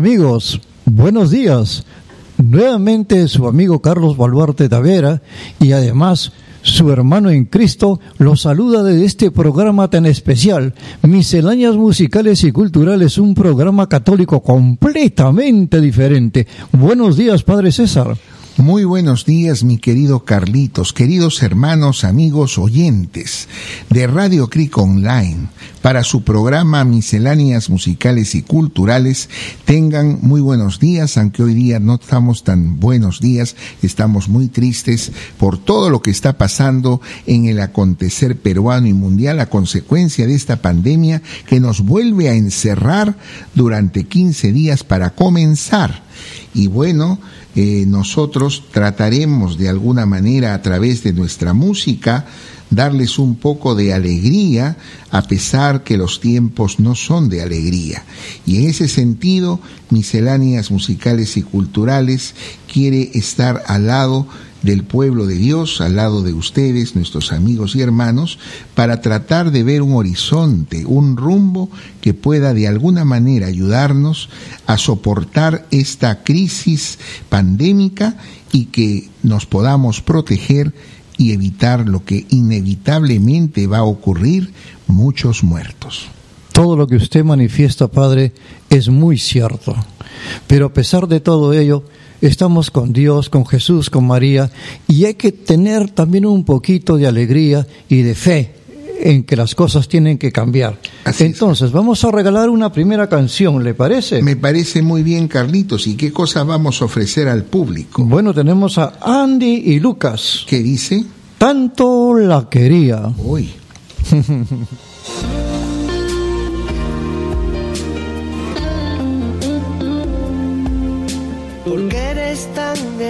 Amigos, buenos días. Nuevamente su amigo Carlos Baluarte Tavera y además su hermano en Cristo los saluda de este programa tan especial, Misceláneas Musicales y Culturales, un programa católico completamente diferente. Buenos días, Padre César. Muy buenos días, mi querido Carlitos, queridos hermanos, amigos, oyentes de Radio Cric Online. Para su programa Misceláneas Musicales y Culturales, tengan muy buenos días, aunque hoy día no estamos tan buenos días, estamos muy tristes por todo lo que está pasando en el acontecer peruano y mundial a consecuencia de esta pandemia que nos vuelve a encerrar durante 15 días para comenzar. Y bueno, eh, nosotros trataremos de alguna manera a través de nuestra música darles un poco de alegría a pesar que los tiempos no son de alegría. Y en ese sentido, Misceláneas Musicales y Culturales quiere estar al lado del pueblo de Dios al lado de ustedes, nuestros amigos y hermanos, para tratar de ver un horizonte, un rumbo que pueda de alguna manera ayudarnos a soportar esta crisis pandémica y que nos podamos proteger y evitar lo que inevitablemente va a ocurrir, muchos muertos. Todo lo que usted manifiesta, Padre, es muy cierto. Pero a pesar de todo ello, estamos con Dios, con Jesús, con María, y hay que tener también un poquito de alegría y de fe en que las cosas tienen que cambiar. Entonces, vamos a regalar una primera canción, ¿le parece? Me parece muy bien, Carlitos. ¿Y qué cosa vamos a ofrecer al público? Bueno, tenemos a Andy y Lucas. ¿Qué dice? Tanto la quería. Uy.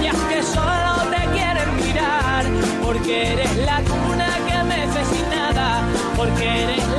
estrellas que solo te quieren mirar, porque eres la cuna que mece sin nada, porque eres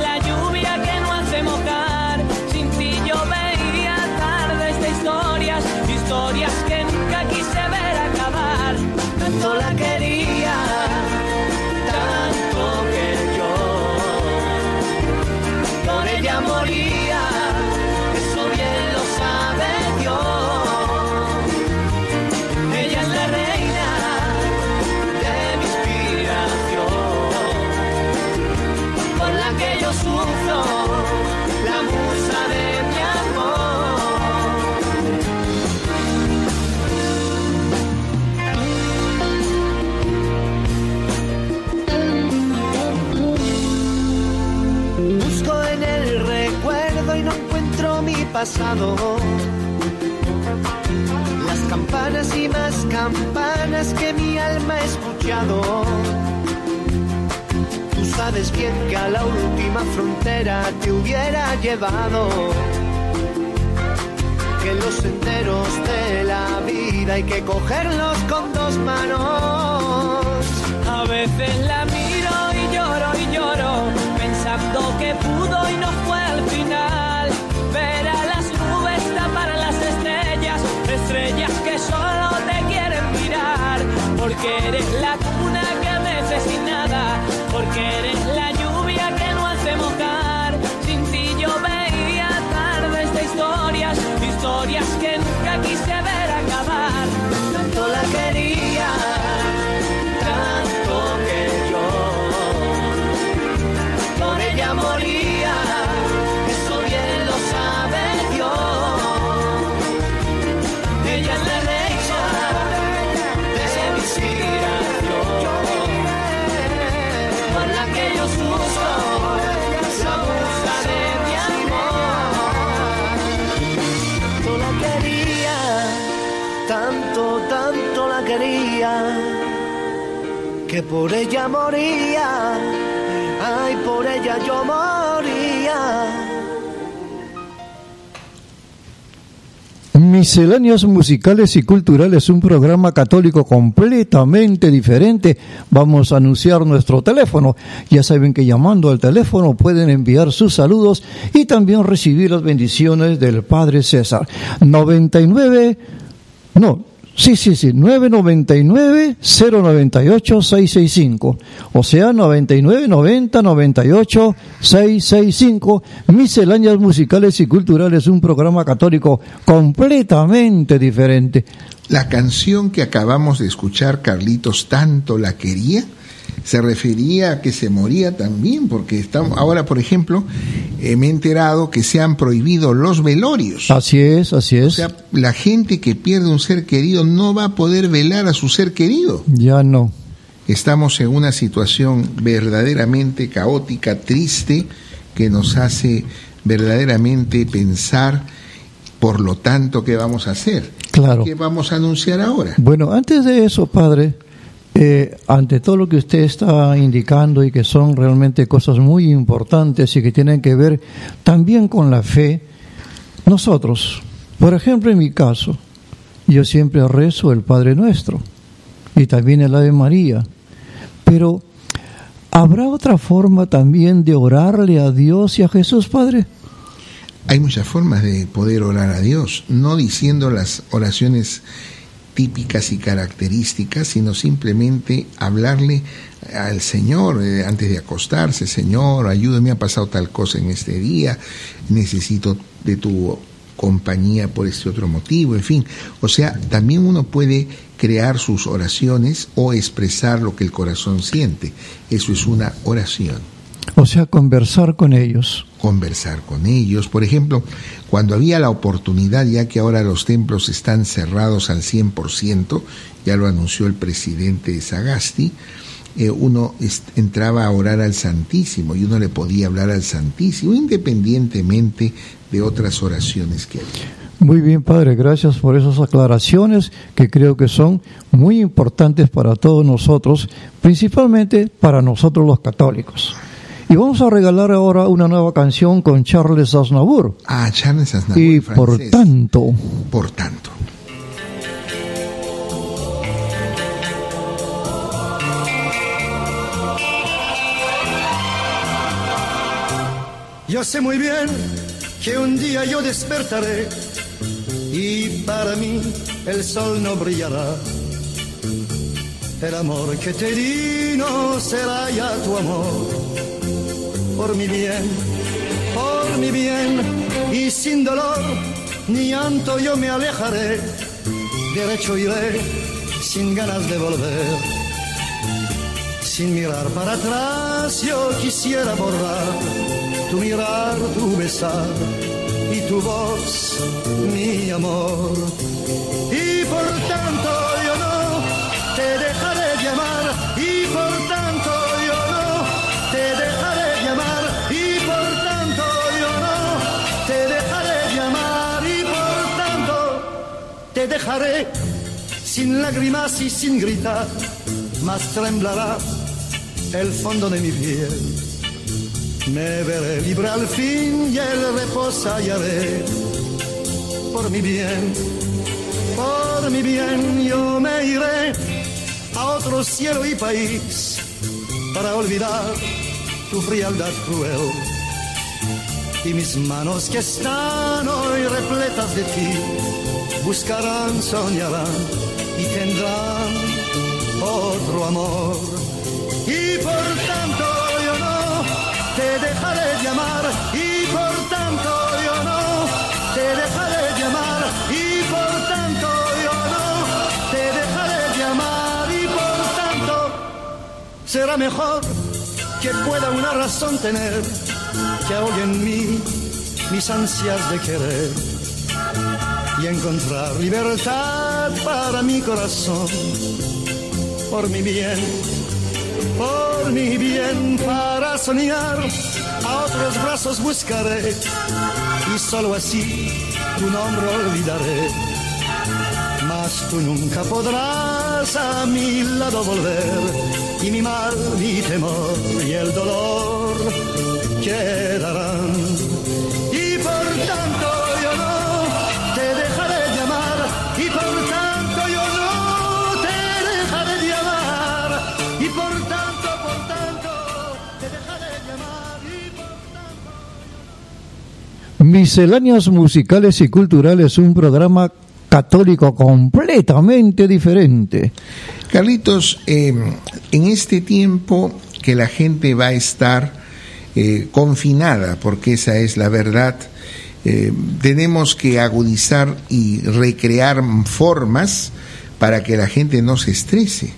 Las campanas y más campanas que mi alma ha escuchado. Tú sabes bien que a la última frontera te hubiera llevado. Que los senderos de la vida hay que cogerlos con dos manos. A veces la miro y lloro y lloro, pensando que pudo y no fue al final. Porque eres la cuna que mece sin nada, porque eres la lluvia que no hace mojar. Sin ti yo veía tardes de historias, historias que nunca quise ver acabar. Por ella moría, ay, por ella yo moría. Misceláneas musicales y culturales, un programa católico completamente diferente. Vamos a anunciar nuestro teléfono. Ya saben que llamando al teléfono pueden enviar sus saludos y también recibir las bendiciones del Padre César. 99, no, Sí, sí, sí, 999-098-665. O sea, 99-90-98-665. Misceláneas musicales y culturales, un programa católico completamente diferente. La canción que acabamos de escuchar, Carlitos, tanto la quería se refería a que se moría también, porque estamos, ahora, por ejemplo, eh, me he enterado que se han prohibido los velorios. Así es, así es. O sea, la gente que pierde un ser querido no va a poder velar a su ser querido. Ya no. Estamos en una situación verdaderamente caótica, triste, que nos hace verdaderamente pensar, por lo tanto, qué vamos a hacer. Claro. ¿Qué vamos a anunciar ahora? Bueno, antes de eso, padre, eh, ante todo lo que usted está indicando y que son realmente cosas muy importantes y que tienen que ver también con la fe, nosotros, por ejemplo en mi caso, yo siempre rezo el Padre Nuestro y también el Ave María, pero ¿habrá otra forma también de orarle a Dios y a Jesús Padre? Hay muchas formas de poder orar a Dios, no diciendo las oraciones típicas y características, sino simplemente hablarle al Señor eh, antes de acostarse, Señor, ayúdame, ha pasado tal cosa en este día, necesito de tu compañía por este otro motivo, en fin. O sea, también uno puede crear sus oraciones o expresar lo que el corazón siente. Eso es una oración. O sea, conversar con ellos. Conversar con ellos. Por ejemplo, cuando había la oportunidad, ya que ahora los templos están cerrados al 100%, ya lo anunció el presidente Sagasti, eh, uno entraba a orar al Santísimo y uno le podía hablar al Santísimo, independientemente de otras oraciones que había. Muy bien, Padre, gracias por esas aclaraciones que creo que son muy importantes para todos nosotros, principalmente para nosotros los católicos. Y vamos a regalar ahora una nueva canción con Charles Aznavour. Ah, Charles Aznavour. Y por tanto. Por tanto. Yo sé muy bien que un día yo despertaré y para mí el sol no brillará. El amor que te di no será ya tu amor por mi bien, por mi bien, y sin dolor ni llanto yo me alejaré, derecho iré, sin ganas de volver. Sin mirar para atrás yo quisiera borrar tu mirar, tu besar y tu voz, mi amor. Y por tanto yo no te dejaré dejaré sin lágrimas y sin gritar, más temblará el fondo de mi piel. Me veré libre al fin y el reposo hallaré por mi bien, por mi bien yo me iré a otro cielo y país para olvidar tu frialdad cruel. Y mis manos que están hoy repletas de ti, buscarán, soñarán y tendrán otro amor. Y por tanto yo no te dejaré llamar, y por tanto yo no te dejaré llamar, y por tanto yo no te dejaré llamar, y por tanto será mejor que pueda una razón tener que ahogue en mí mis ansias de querer y encontrar libertad para mi corazón, por mi bien, por mi bien, para soñar, a otros brazos buscaré y solo así tu nombre olvidaré, mas tú nunca podrás a mi lado volver y mi mal, mi temor y el dolor quedarán. Misceláneas musicales y culturales, un programa católico completamente diferente. Carlitos, eh, en este tiempo que la gente va a estar eh, confinada, porque esa es la verdad, eh, tenemos que agudizar y recrear formas para que la gente no se estrese.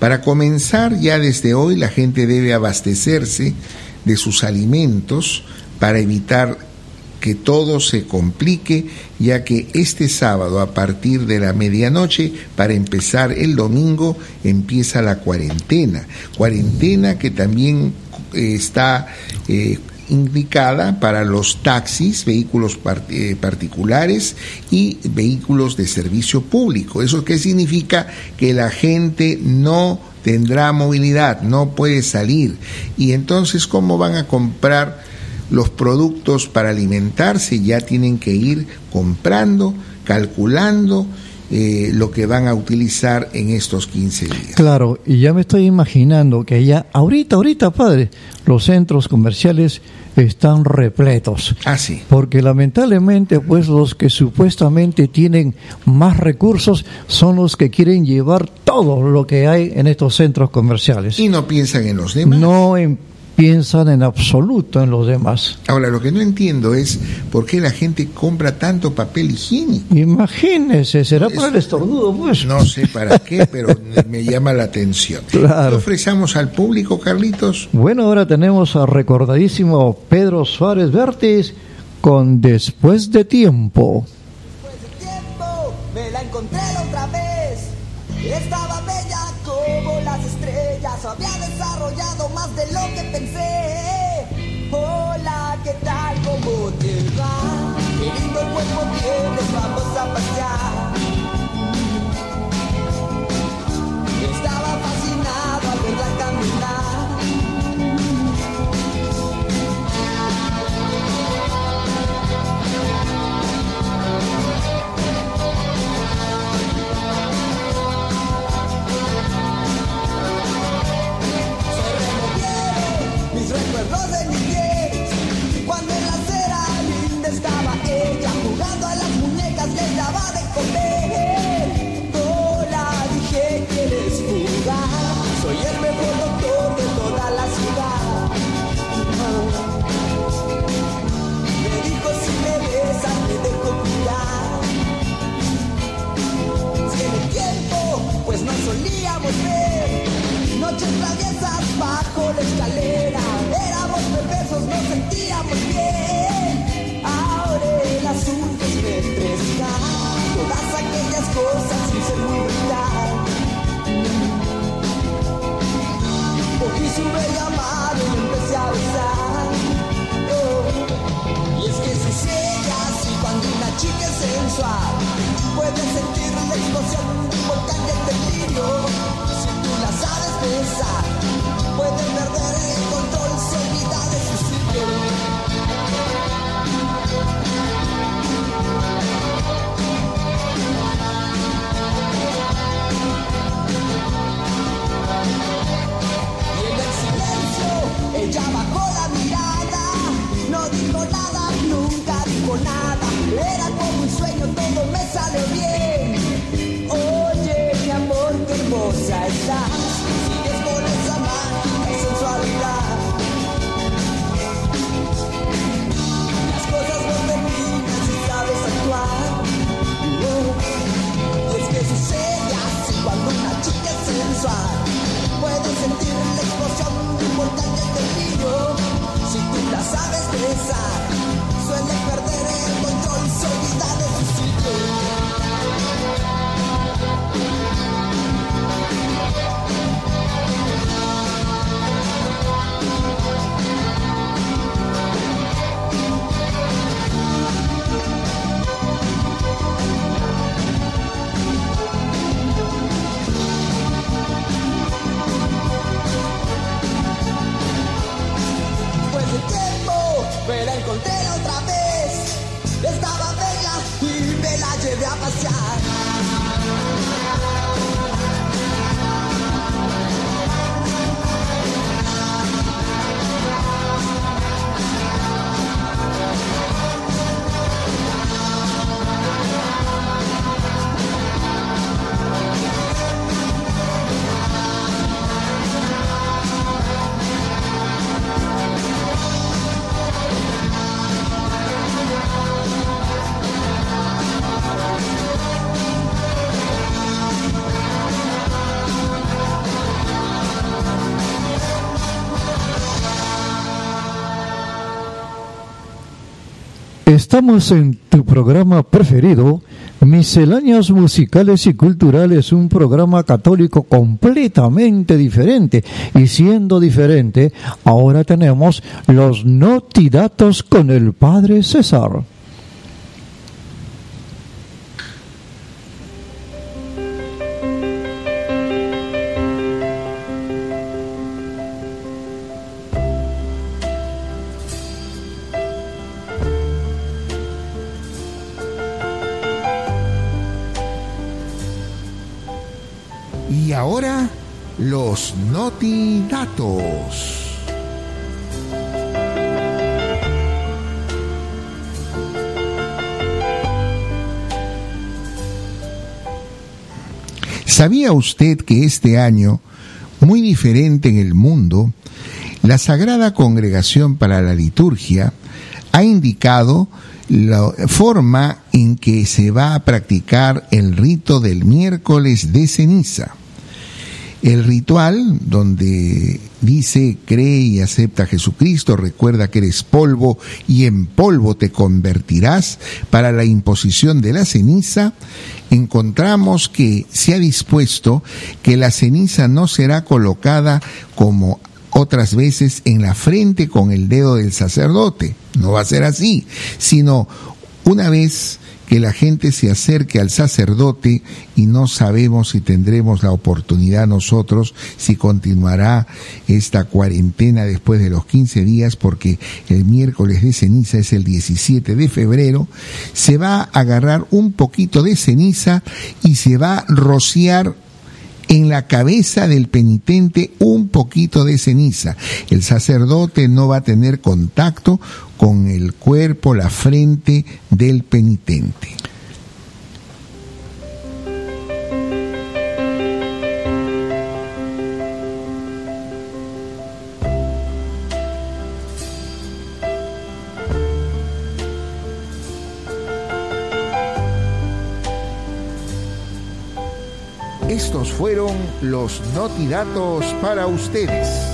Para comenzar, ya desde hoy la gente debe abastecerse de sus alimentos para evitar que todo se complique, ya que este sábado a partir de la medianoche, para empezar el domingo, empieza la cuarentena. Cuarentena que también eh, está eh, indicada para los taxis, vehículos eh, particulares y vehículos de servicio público. ¿Eso qué significa? Que la gente no tendrá movilidad, no puede salir. Y entonces, ¿cómo van a comprar? Los productos para alimentarse ya tienen que ir comprando, calculando eh, lo que van a utilizar en estos 15 días. Claro, y ya me estoy imaginando que ya, ahorita, ahorita, padre, los centros comerciales están repletos. Ah, sí. Porque lamentablemente, pues los que supuestamente tienen más recursos son los que quieren llevar todo lo que hay en estos centros comerciales. Y no piensan en los demás. No en piensan en absoluto en los demás. Ahora, lo que no entiendo es por qué la gente compra tanto papel higiénico. Imagínese, será para el estornudo, pues. No sé para qué, pero me llama la atención. Claro. ¿Qué ofrecemos al público, Carlitos? Bueno, ahora tenemos al recordadísimo Pedro Suárez Vértiz con Después de Tiempo. Después de tiempo me la encontré otra vez. Estaba pensé. Hola, ¿qué tal? ¿Cómo te va? Qué lindo cuerpo tienes, vamos a pasear. Ella bajó Estamos en tu programa preferido, Misceláneas Musicales y Culturales, un programa católico completamente diferente. Y siendo diferente, ahora tenemos los notidatos con el Padre César. ¿Sabía usted que este año, muy diferente en el mundo, la Sagrada Congregación para la Liturgia ha indicado la forma en que se va a practicar el rito del miércoles de ceniza? El ritual donde dice, cree y acepta a Jesucristo, recuerda que eres polvo y en polvo te convertirás para la imposición de la ceniza, encontramos que se ha dispuesto que la ceniza no será colocada como otras veces en la frente con el dedo del sacerdote. No va a ser así, sino una vez que la gente se acerque al sacerdote y no sabemos si tendremos la oportunidad nosotros, si continuará esta cuarentena después de los 15 días, porque el miércoles de ceniza es el 17 de febrero, se va a agarrar un poquito de ceniza y se va a rociar en la cabeza del penitente un poquito de ceniza. El sacerdote no va a tener contacto con el cuerpo, la frente del penitente. Estos fueron los notidatos para ustedes.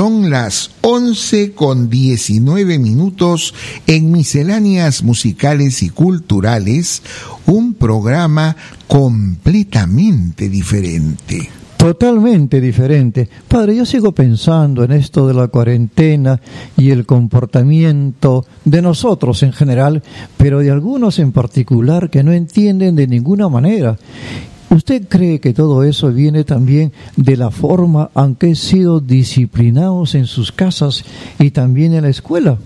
Son las 11 con 19 minutos en Misceláneas Musicales y Culturales, un programa completamente diferente. Totalmente diferente. Padre, yo sigo pensando en esto de la cuarentena y el comportamiento de nosotros en general, pero de algunos en particular que no entienden de ninguna manera. ¿Usted cree que todo eso viene también de la forma en que han sido disciplinados en sus casas y también en la escuela?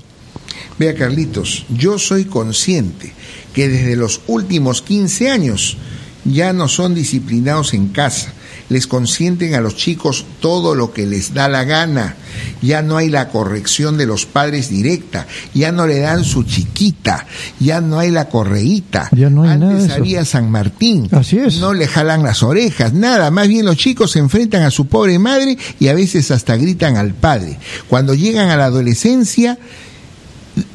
Vea, Carlitos, yo soy consciente que desde los últimos 15 años ya no son disciplinados en casa, les consienten a los chicos todo lo que les da la gana, ya no hay la corrección de los padres directa, ya no le dan su chiquita, ya no hay la correíta, Ya no hay antes nada había San Martín, Así es. no le jalan las orejas, nada, más bien los chicos se enfrentan a su pobre madre y a veces hasta gritan al padre. Cuando llegan a la adolescencia,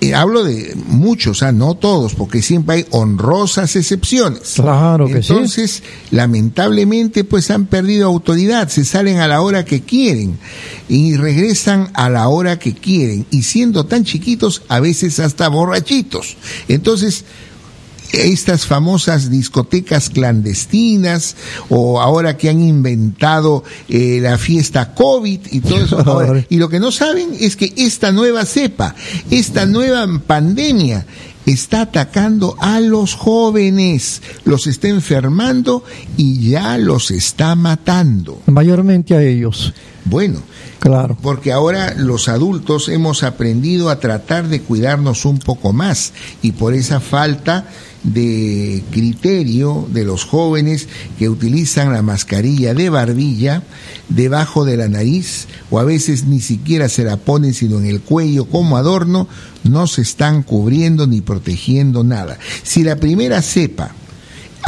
eh, hablo de muchos, ah, no todos, porque siempre hay honrosas excepciones. Claro que sí. Entonces, lamentablemente, pues han perdido autoridad, se salen a la hora que quieren y regresan a la hora que quieren, y siendo tan chiquitos, a veces hasta borrachitos. Entonces, estas famosas discotecas clandestinas o ahora que han inventado eh, la fiesta COVID y todo eso. ahora, y lo que no saben es que esta nueva cepa, esta nueva pandemia está atacando a los jóvenes, los está enfermando y ya los está matando. Mayormente a ellos. Bueno, Claro. porque ahora los adultos hemos aprendido a tratar de cuidarnos un poco más y por esa falta de criterio de los jóvenes que utilizan la mascarilla de barbilla debajo de la nariz o a veces ni siquiera se la ponen sino en el cuello como adorno, no se están cubriendo ni protegiendo nada. Si la primera cepa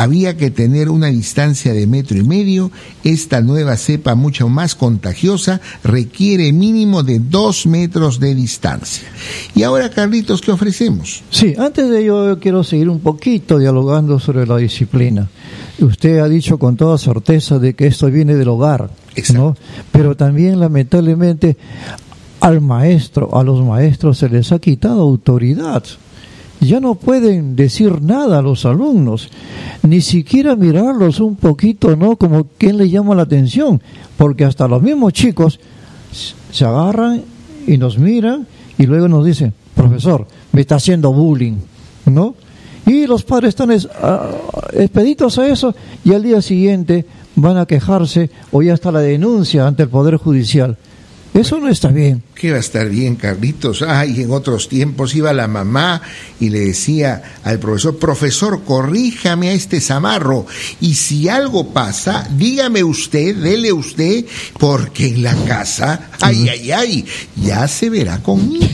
había que tener una distancia de metro y medio. Esta nueva cepa, mucho más contagiosa, requiere mínimo de dos metros de distancia. Y ahora, Carlitos, ¿qué ofrecemos? Sí, antes de ello quiero seguir un poquito dialogando sobre la disciplina. Usted ha dicho con toda certeza de que esto viene del hogar, ¿no? Pero también lamentablemente al maestro, a los maestros se les ha quitado autoridad ya no pueden decir nada a los alumnos, ni siquiera mirarlos un poquito, ¿no? Como quien les llama la atención, porque hasta los mismos chicos se agarran y nos miran y luego nos dicen, profesor, me está haciendo bullying, ¿no? Y los padres están expeditos a eso y al día siguiente van a quejarse o ya está la denuncia ante el Poder Judicial. Eso no está bien. ¿Qué va a estar bien, Carlitos? Ay, en otros tiempos iba la mamá y le decía al profesor, profesor, corríjame a este zamarro. Y si algo pasa, dígame usted, dele usted, porque en la casa, ay, ay, ay, ya se verá conmigo.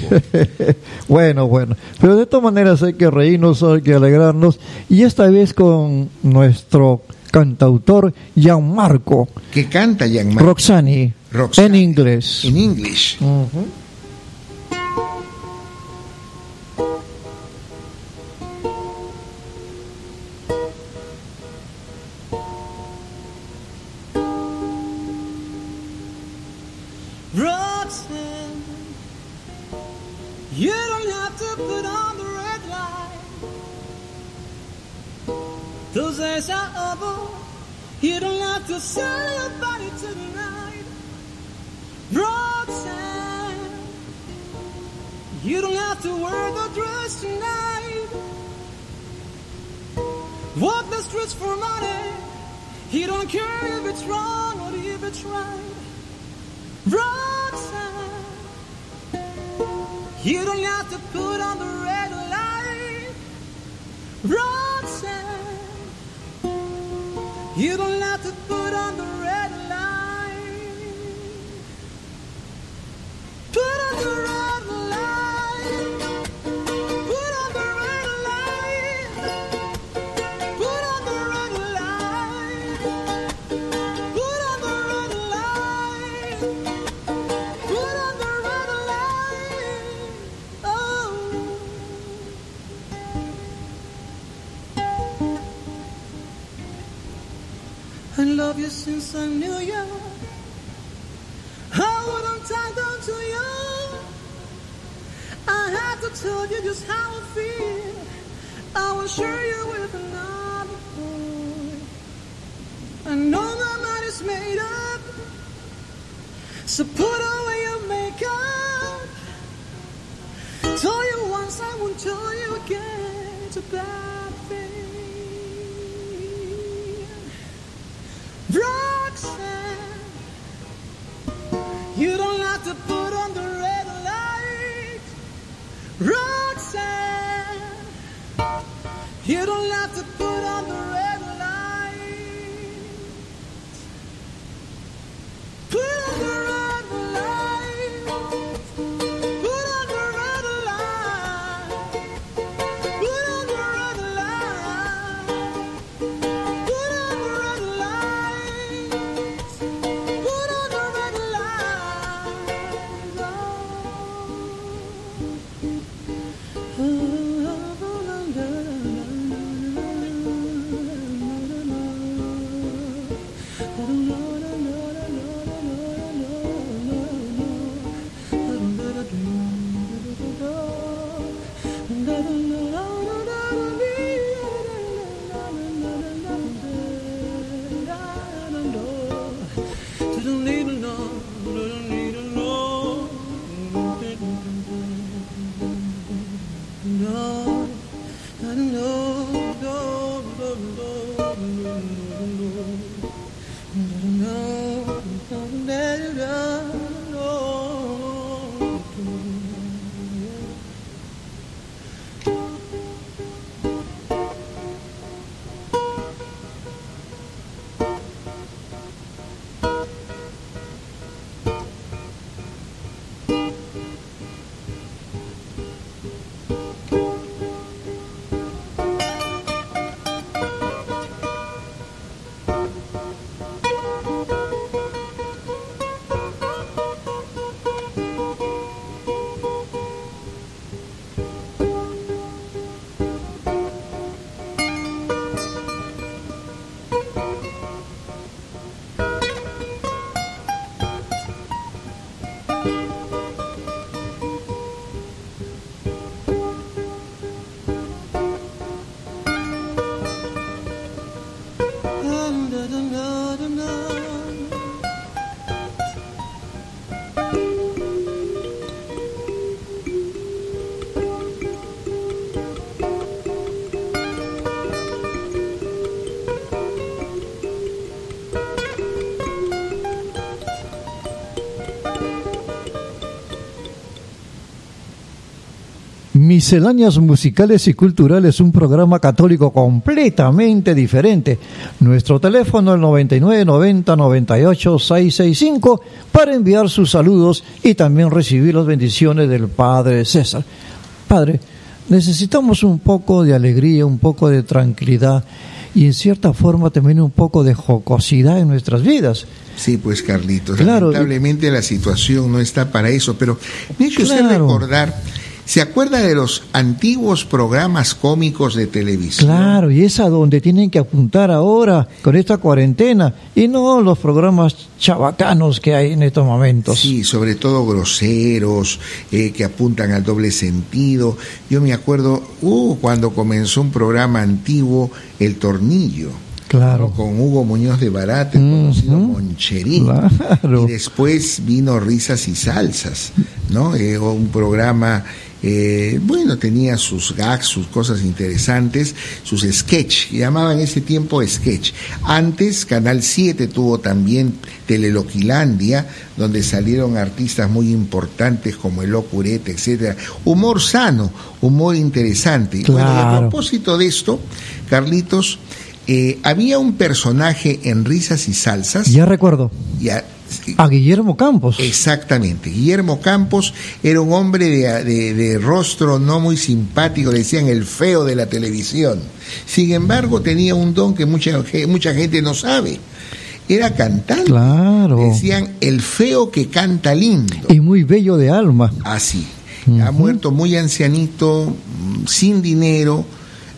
bueno, bueno. Pero de todas maneras hay que reírnos, hay que alegrarnos. Y esta vez con nuestro cantautor Gianmarco. ¿Qué canta Gianmarco? Roxani. En inglés. En inglés. Walk the streets for money. He don't care if it's wrong or if it's right. Roxanne, you don't have to put on the red light. Roxanne, you don't have to put you oh, since I knew you. I tie down to you. I had to tell you just how I feel. I will share you with another boy. I know my mind is made up. So put away your makeup. Told you once, I won't tell you again. It's a Misceláneas Musicales y Culturales, un programa católico completamente diferente. Nuestro teléfono es 99 90 98 665 para enviar sus saludos y también recibir las bendiciones del Padre César. Padre, necesitamos un poco de alegría, un poco de tranquilidad y en cierta forma también un poco de jocosidad en nuestras vidas. Sí, pues Carlitos, lamentablemente la situación no está para eso, pero me ha hecho usted recordar ¿Se acuerda de los antiguos programas cómicos de televisión? Claro, y es a donde tienen que apuntar ahora con esta cuarentena y no los programas chabacanos que hay en estos momentos. Sí, sobre todo groseros, eh, que apuntan al doble sentido. Yo me acuerdo uh, cuando comenzó un programa antiguo, El Tornillo. Claro. Con Hugo Muñoz de Barate, conocido Moncherín. Claro. Y después vino Risas y Salsas, ¿no? Eh, un programa eh, bueno, tenía sus gags, sus cosas interesantes, sus sketch, llamaban ese tiempo sketch. Antes, Canal 7 tuvo también Teleloquilandia, donde salieron artistas muy importantes como el Ocurete, etcétera. Humor sano, humor interesante. Bueno, a propósito de esto, Carlitos, eh, había un personaje en Risas y Salsas. Ya recuerdo. Ya, a Guillermo Campos. Exactamente. Guillermo Campos era un hombre de, rostro no muy simpático, decían el feo de la televisión. Sin embargo, tenía un don que mucha, mucha gente no sabe. Era cantante. Claro. Decían el feo que canta lindo. Y muy bello de alma. Así. Ha muerto muy ancianito, sin dinero.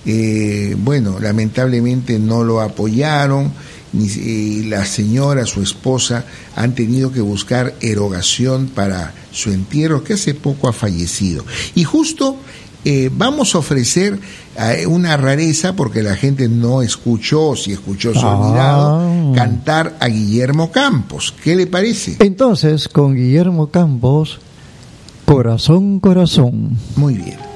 Eh, bueno, lamentablemente no lo apoyaron y la señora, su esposa, han tenido que buscar erogación para su entierro, que hace poco ha fallecido. Y justo eh, vamos a ofrecer eh, una rareza, porque la gente no escuchó, si escuchó, se olvidado, ah. cantar a Guillermo Campos. ¿Qué le parece? Entonces, con Guillermo Campos, corazón, corazón. Muy bien.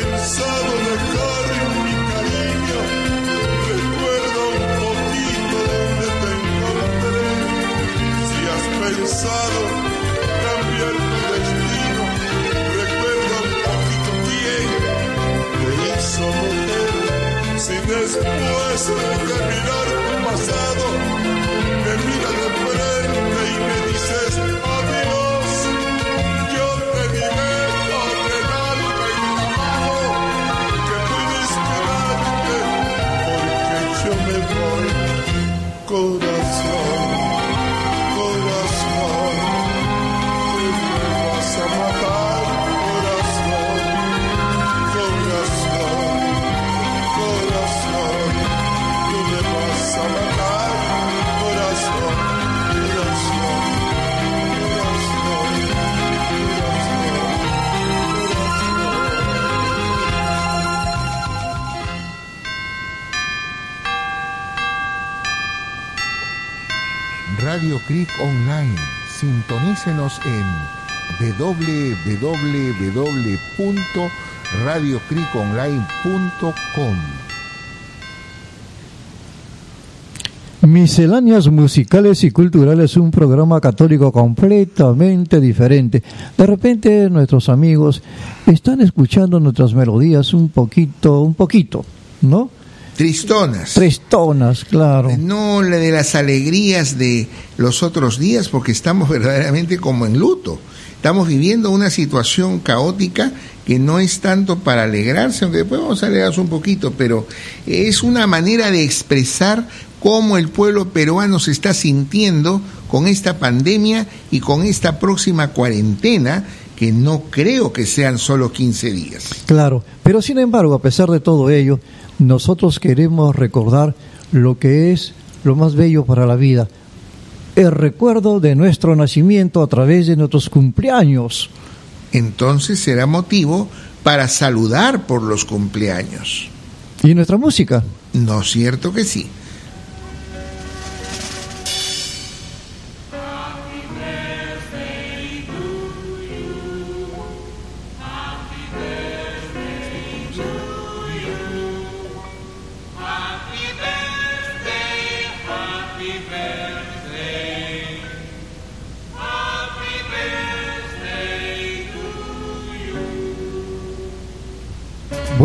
inside. Sintonícenos en www.radiocriconline.com. Misceláneas musicales y culturales, un programa católico completamente diferente. De repente nuestros amigos están escuchando nuestras melodías un poquito, un poquito, ¿no? Tristonas. Tristonas, claro. No la de las alegrías de los otros días, porque estamos verdaderamente como en luto. Estamos viviendo una situación caótica que no es tanto para alegrarse, aunque después vamos a alegrarnos un poquito, pero es una manera de expresar cómo el pueblo peruano se está sintiendo con esta pandemia y con esta próxima cuarentena que no creo que sean solo 15 días. Claro, pero sin embargo, a pesar de todo ello, nosotros queremos recordar lo que es lo más bello para la vida, el recuerdo de nuestro nacimiento a través de nuestros cumpleaños. Entonces será motivo para saludar por los cumpleaños. ¿Y nuestra música? ¿No es cierto que sí?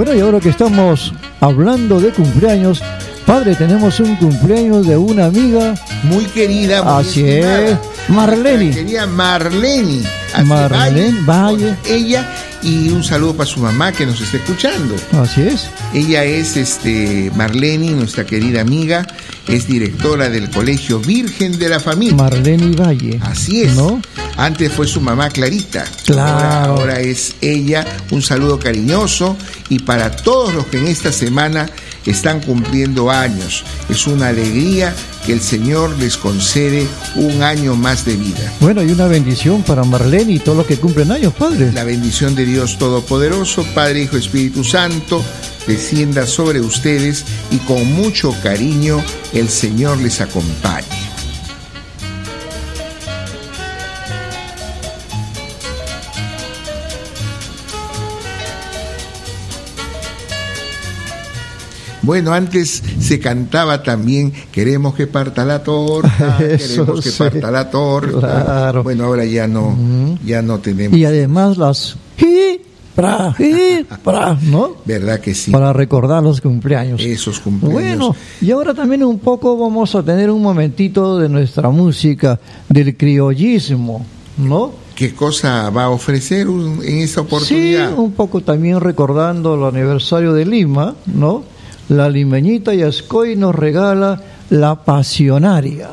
Bueno, y ahora que estamos hablando de cumpleaños, padre, tenemos un cumpleaños de una amiga. Muy querida, muy Así estimada. es, Marlene. Querida Marlene. Marlene Valle. Ella y un saludo para su mamá que nos está escuchando. Así es. Ella es este Marlene, nuestra querida amiga, es directora del Colegio Virgen de la Familia. Marlene Valle. Así es. ¿No? Antes fue su mamá Clarita. Claro. Ahora, ahora es ella. Un saludo cariñoso y para todos los que en esta semana están cumpliendo años. Es una alegría que el Señor les concede un año más de vida. Bueno, y una bendición para Marlene y todos los que cumplen años, padre. La bendición de Dios Todopoderoso, Padre, Hijo, Espíritu Santo, descienda sobre ustedes y con mucho cariño el Señor les acompañe. Bueno, antes se cantaba también, queremos que parta la torta, Eso queremos que sí, parta la torta. claro. Bueno, ahora ya no, ya no tenemos. Y además las hi, pra, hi, pra, ¿no? ¿Verdad que sí? Para recordar los cumpleaños. Esos cumpleaños. Bueno, y ahora también un poco vamos a tener un momentito de nuestra música, del criollismo, ¿no? ¿Qué cosa va a ofrecer un- en esta Sí, oportunidad? un poco también recordando el aniversario de Lima, ¿no? La limeñita Yascoy nos regala la pasionaria.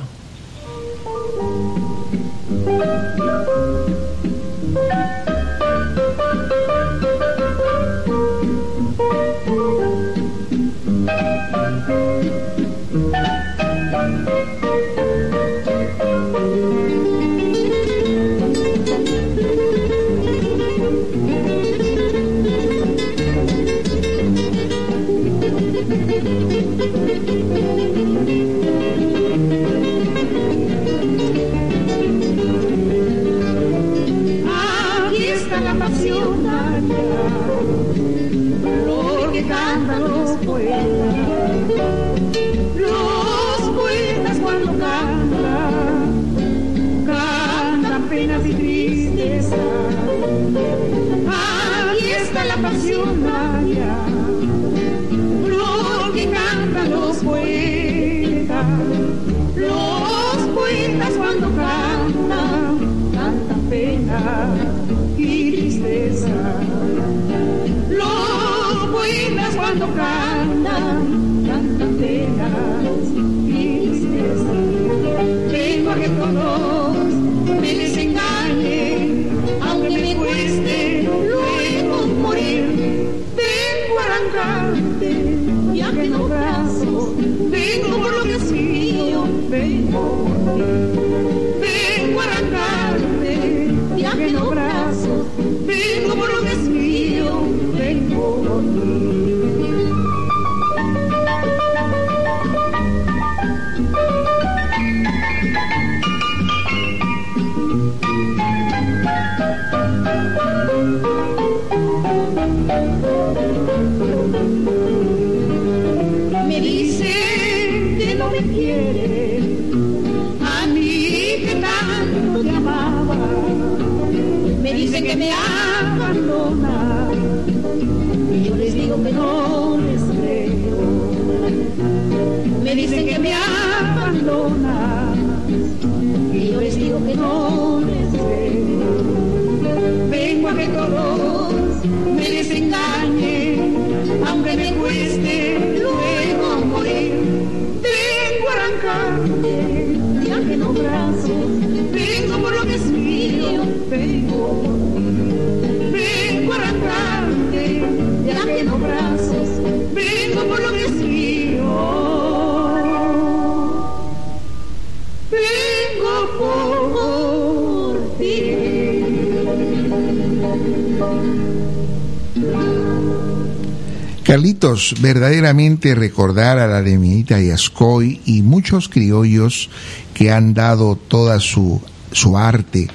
Carlitos, verdaderamente recordar a la de Minita y Ascoy y muchos criollos que han dado toda su, su arte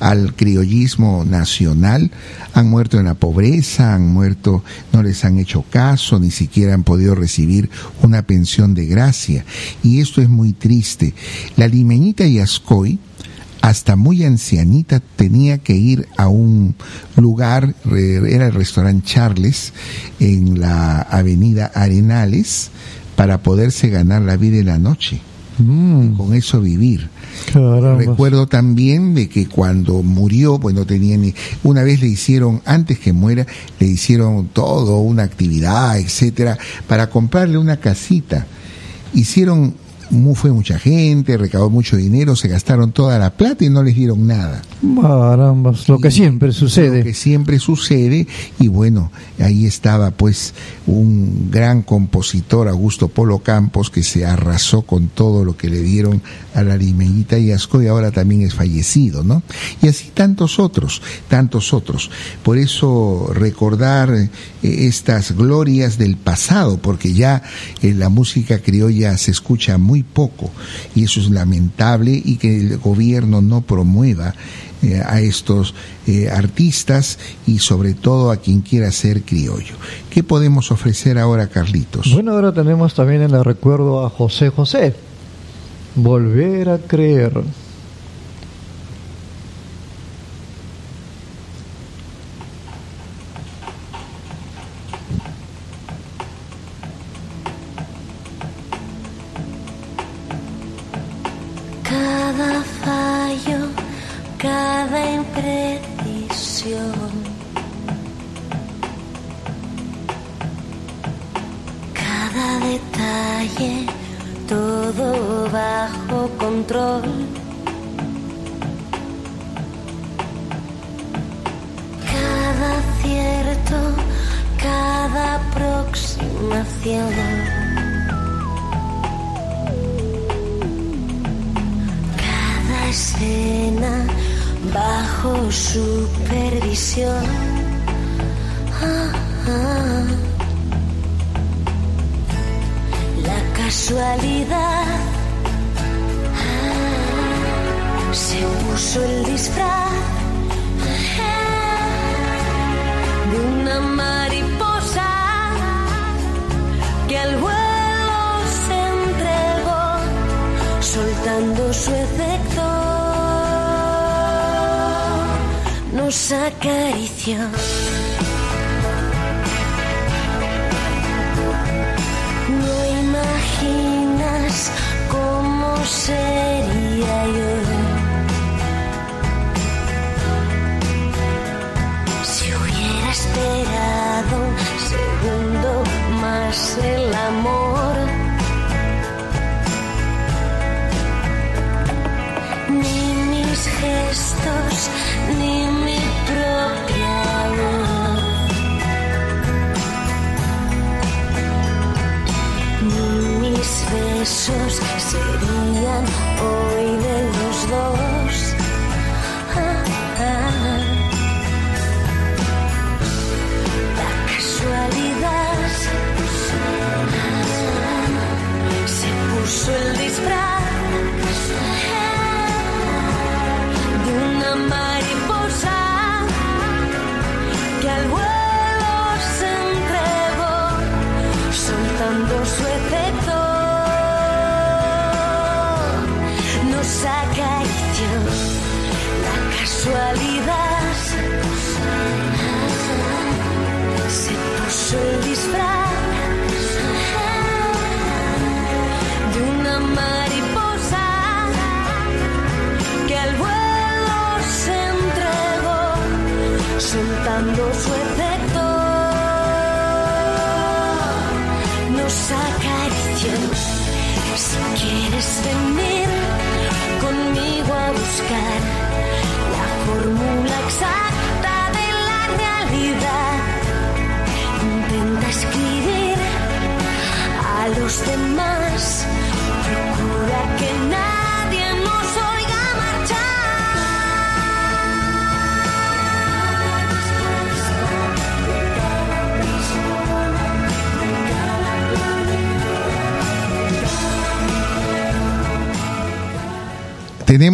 al criollismo nacional, han muerto en la pobreza, han muerto, no les han hecho caso, ni siquiera han podido recibir una pensión de gracia. Y esto es muy triste. La limeñita y Ascoy, hasta muy ancianita tenía que ir a un lugar, era el restaurante Charles, en la avenida Arenales, para poderse ganar la vida en la noche, Mm, con eso vivir. caramba. Recuerdo también de que cuando murió, pues no tenía ni, una vez le hicieron, antes que muera, le hicieron todo, una actividad, etcétera, para comprarle una casita. Hicieron, mu- fue mucha gente, recaudó mucho dinero, se gastaron toda la plata y no les dieron nada. Carambas, lo que siempre Lo sucede. que siempre sucede, y bueno, ahí estaba pues un gran compositor, Augusto Polo Campos, que se arrasó con todo lo que le dieron a la limeñita y Asco y ahora también es fallecido, ¿no? Y así tantos otros, tantos otros. Por eso recordar eh, estas glorias del pasado, porque ya eh, la música criolla se escucha muy poco, y eso es lamentable, y que el gobierno no promueva eh, a estos eh, artistas y sobre todo a quien quiera ser criollo. ¿Qué podemos ofrecer ahora, Carlitos? Bueno, ahora tenemos también en el recuerdo a José José. Volver a creer.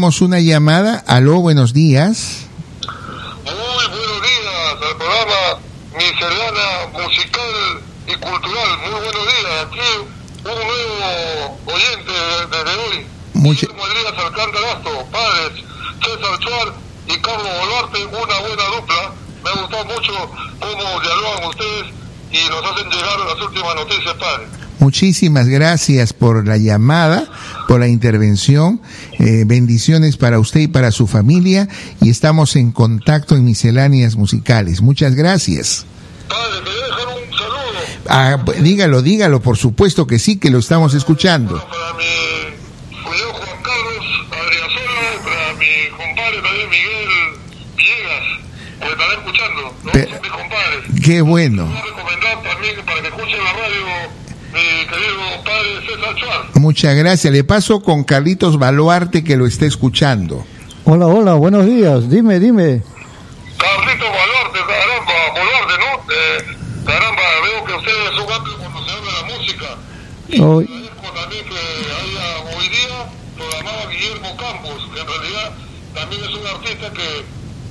Tenemos una llamada. Aló, buenos días. Muy buenos días al programa Miscelánea Musical y Cultural. Muy buenos días. Aquí un nuevo oyente desde hoy. Mucha- Guillermo Elías Alcántara Gasto, padres César Chuar y Carlos Boluarte, una buena dupla. Me ha gustado mucho cómo dialogan ustedes y nos hacen llegar las últimas noticias, padre. Muchísimas gracias por la llamada, por la intervención. Eh, bendiciones para usted y para su familia. Y estamos en contacto en misceláneas musicales. Muchas gracias. Padre, un saludo Ah, dígalo, dígalo, por supuesto que sí, que lo estamos escuchando. para mi cuñado Juan Carlos Adriasola, para mi compadre también Miguel Villegas, que estará escuchando, ¿no? Pe- Son mis compadres. Qué bueno. Voy a recomendar también para que escuchen la radio mi querido padre César Chuar. Muchas gracias. Le paso con Carlitos Baluarte que lo está escuchando. Hola, hola, buenos días. Dime, dime. Carlito Baluarte, caramba, Baluarte, ¿no? Eh, caramba, veo que usted es un amplio conocedor de la música. Y Oh. agradezco también que haya hoy día programado Guillermo Campos, que en realidad también es un artista que,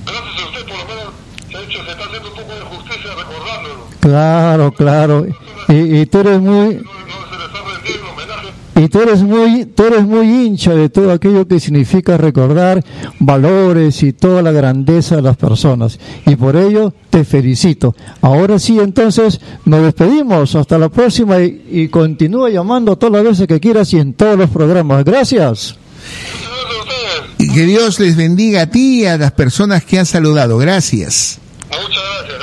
gracias a usted por lo menos, se, ha hecho, se está haciendo un poco de justicia recordándolo. Claro, claro. Y, y tú eres muy, No, no se le está rendiendo homenaje. Y tú eres muy, tú eres muy hincha de todo aquello que significa recordar valores y toda la grandeza de las personas. Y por ello te felicito. Ahora sí, entonces nos despedimos. Hasta la próxima y, y continúa llamando todas las veces que quieras y en todos los programas. Gracias. Y que Dios les bendiga a ti y a las personas que han saludado. Gracias. Muchas gracias,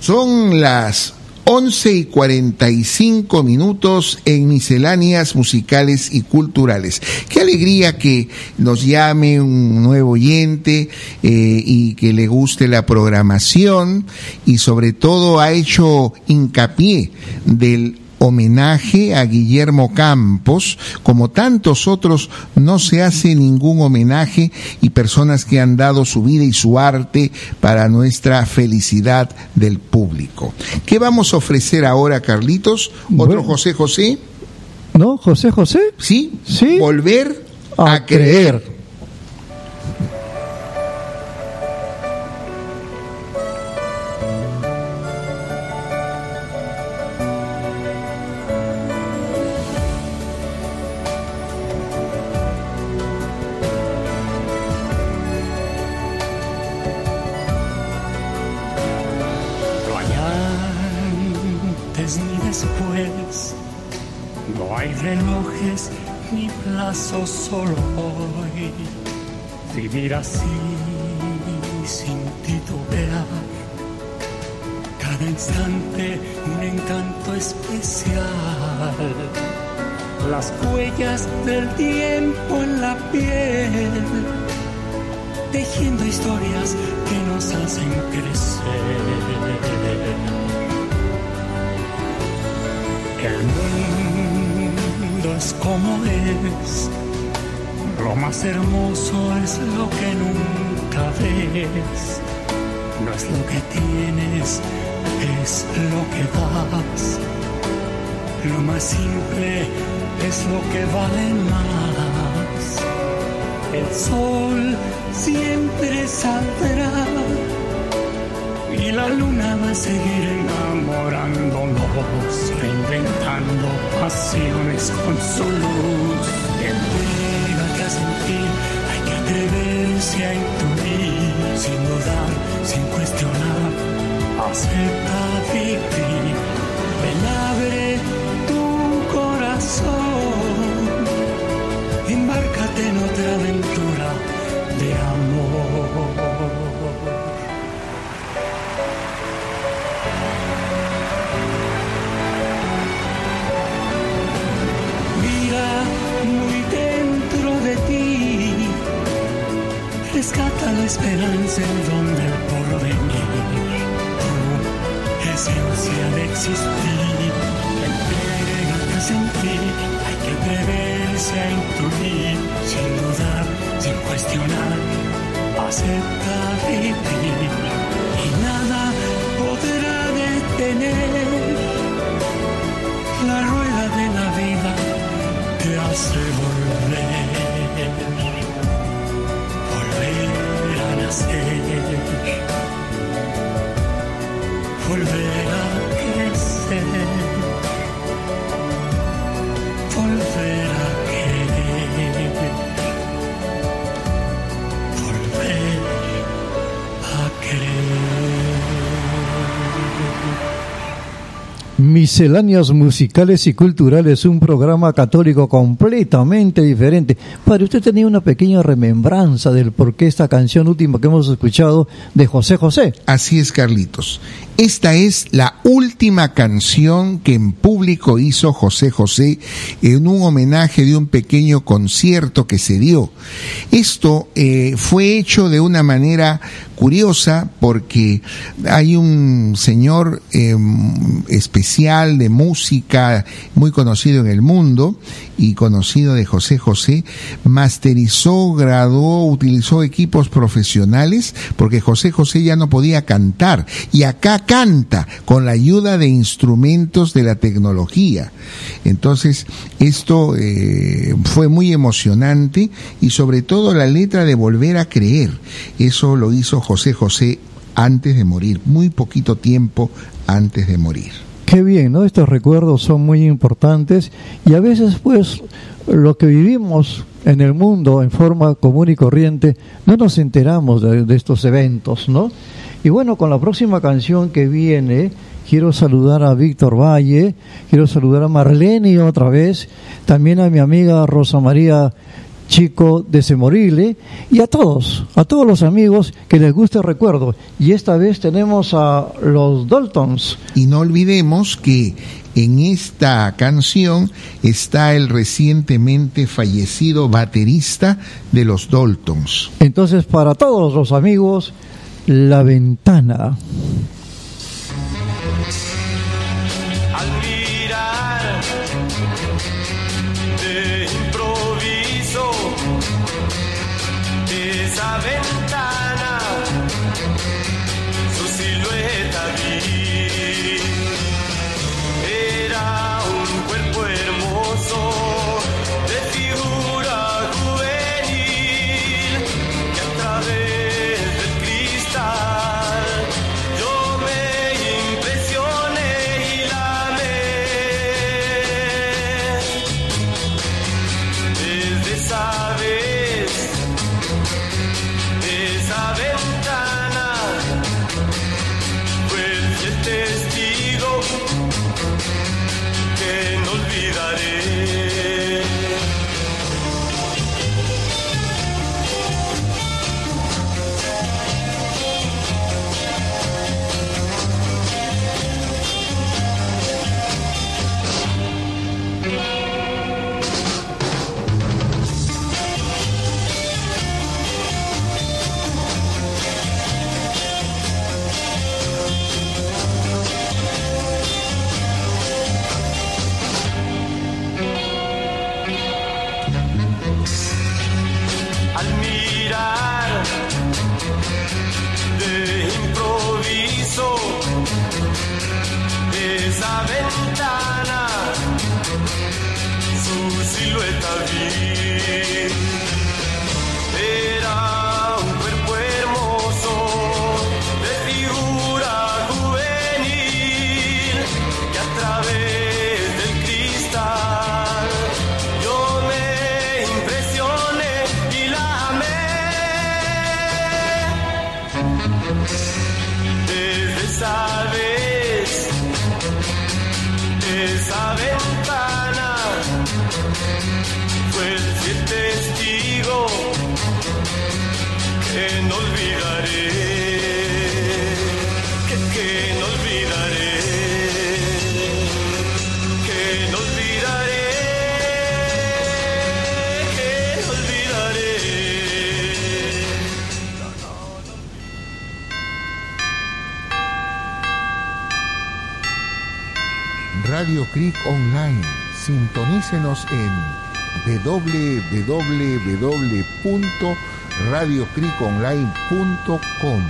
Son las 11 y 45 minutos en misceláneas musicales y culturales. Qué alegría que nos llame un nuevo oyente eh, y que le guste la programación y sobre todo ha hecho hincapié del homenaje a Guillermo Campos, como tantos otros, no se hace ningún homenaje y personas que han dado su vida y su arte para nuestra felicidad del público. ¿Qué vamos a ofrecer ahora, Carlitos? ¿Otro Bueno. José José? ¿No, José José? ¿Sí? Sí. Volver A, a, creer. creer. Solo hoy. Vivir así sin titubear, cada instante un encanto especial. Las huellas del tiempo en la piel tejiendo historias que nos hacen crecer. El mundo es como es, lo más hermoso es lo que nunca ves. No es lo que tienes, es lo que das. Lo más simple es lo que vale más. El sol siempre saldrá y la luna va a seguir enamorándonos, reinventando pasiones con su luz. Hay que atreverse a intuir, sin dudar, sin cuestionar, acepta vivir. Ven, abre tu corazón, embárcate en otra aventura de amor. Rescata la esperanza en donde el porvenir, tu esencia de existir, entrégate a sentir, hay que atreverse a intuir, sin dudar, sin cuestionar, acepta vivir y nada podrá detener la rueda de la vida te hace volver, srdce. Misceláneas musicales y culturales, un programa católico completamente diferente. Padre, usted tenía una pequeña remembranza del por qué esta canción última que hemos escuchado de José José. Así es, Carlitos. Esta es la última canción que en público hizo José José en un homenaje de un pequeño concierto que se dio. Esto eh, fue hecho de una manera curiosa porque hay un señor eh, especial de música muy conocido en el mundo y conocido de José José, masterizó, graduó, utilizó equipos profesionales porque José José ya no podía cantar y acá canta con la ayuda de instrumentos de la tecnología. Entonces, esto eh, fue muy emocionante y sobre todo la letra de Volver a Creer. Eso lo hizo José José antes de morir, muy poquito tiempo antes de morir. Qué bien, ¿no? Estos recuerdos son muy importantes y a veces pues lo que vivimos en el mundo en forma común y corriente no nos enteramos de, de estos eventos, ¿no? Y bueno, con la próxima canción que viene, quiero saludar a Víctor Valle, quiero saludar a Marlene otra vez, también a mi amiga Rosa María Chico de Semorile y a todos, a todos los amigos que les guste el recuerdo. Y esta vez tenemos a los Daltons. Y no olvidemos que en esta canción está el recientemente fallecido baterista de los Daltons. Entonces, para todos los amigos, La Ventana. Esa Creek Online. Sintonícenos en www.radiocriconline.com.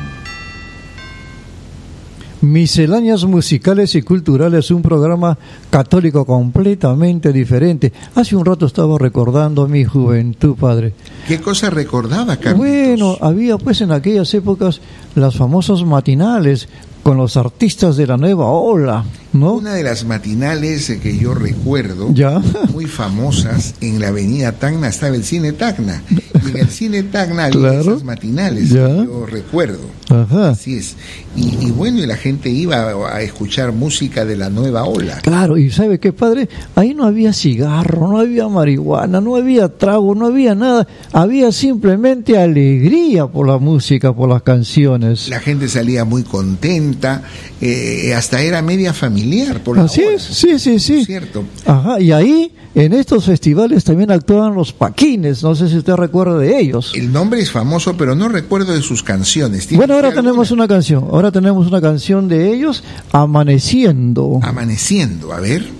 Misceláneas musicales y culturales, un programa católico completamente diferente. Hace un rato estaba recordando mi juventud, padre. ¿Qué cosa recordaba, Carlos? Bueno, había pues en aquellas épocas las famosas matinales con los artistas de la nueva ola, ¿no? Una de las matinales que yo recuerdo, Ya. muy famosas, en la avenida Tacna estaba el cine Tacna. Y en el cine Tacna había Claro. esas matinales, Ya. que yo recuerdo. Ajá. Así es. Y, y bueno, y la gente iba a escuchar música de la nueva ola. Claro, y ¿sabe qué, padre? Ahí no había cigarro, no había marihuana, no había trago, no había nada. Había simplemente alegría por la música, por las canciones. La gente salía muy contenta, eh, hasta era media familiar por la Así hora. es, sí, sí, sí. Cierto. Ajá, y ahí, en estos festivales también actuaban los paquines, no sé si usted recuerda de ellos. El nombre es famoso, pero no recuerdo de sus canciones. ¿Tiene Bueno, ahora tenemos una canción, ahora tenemos una canción de ellos, Amaneciendo. Amaneciendo, a ver.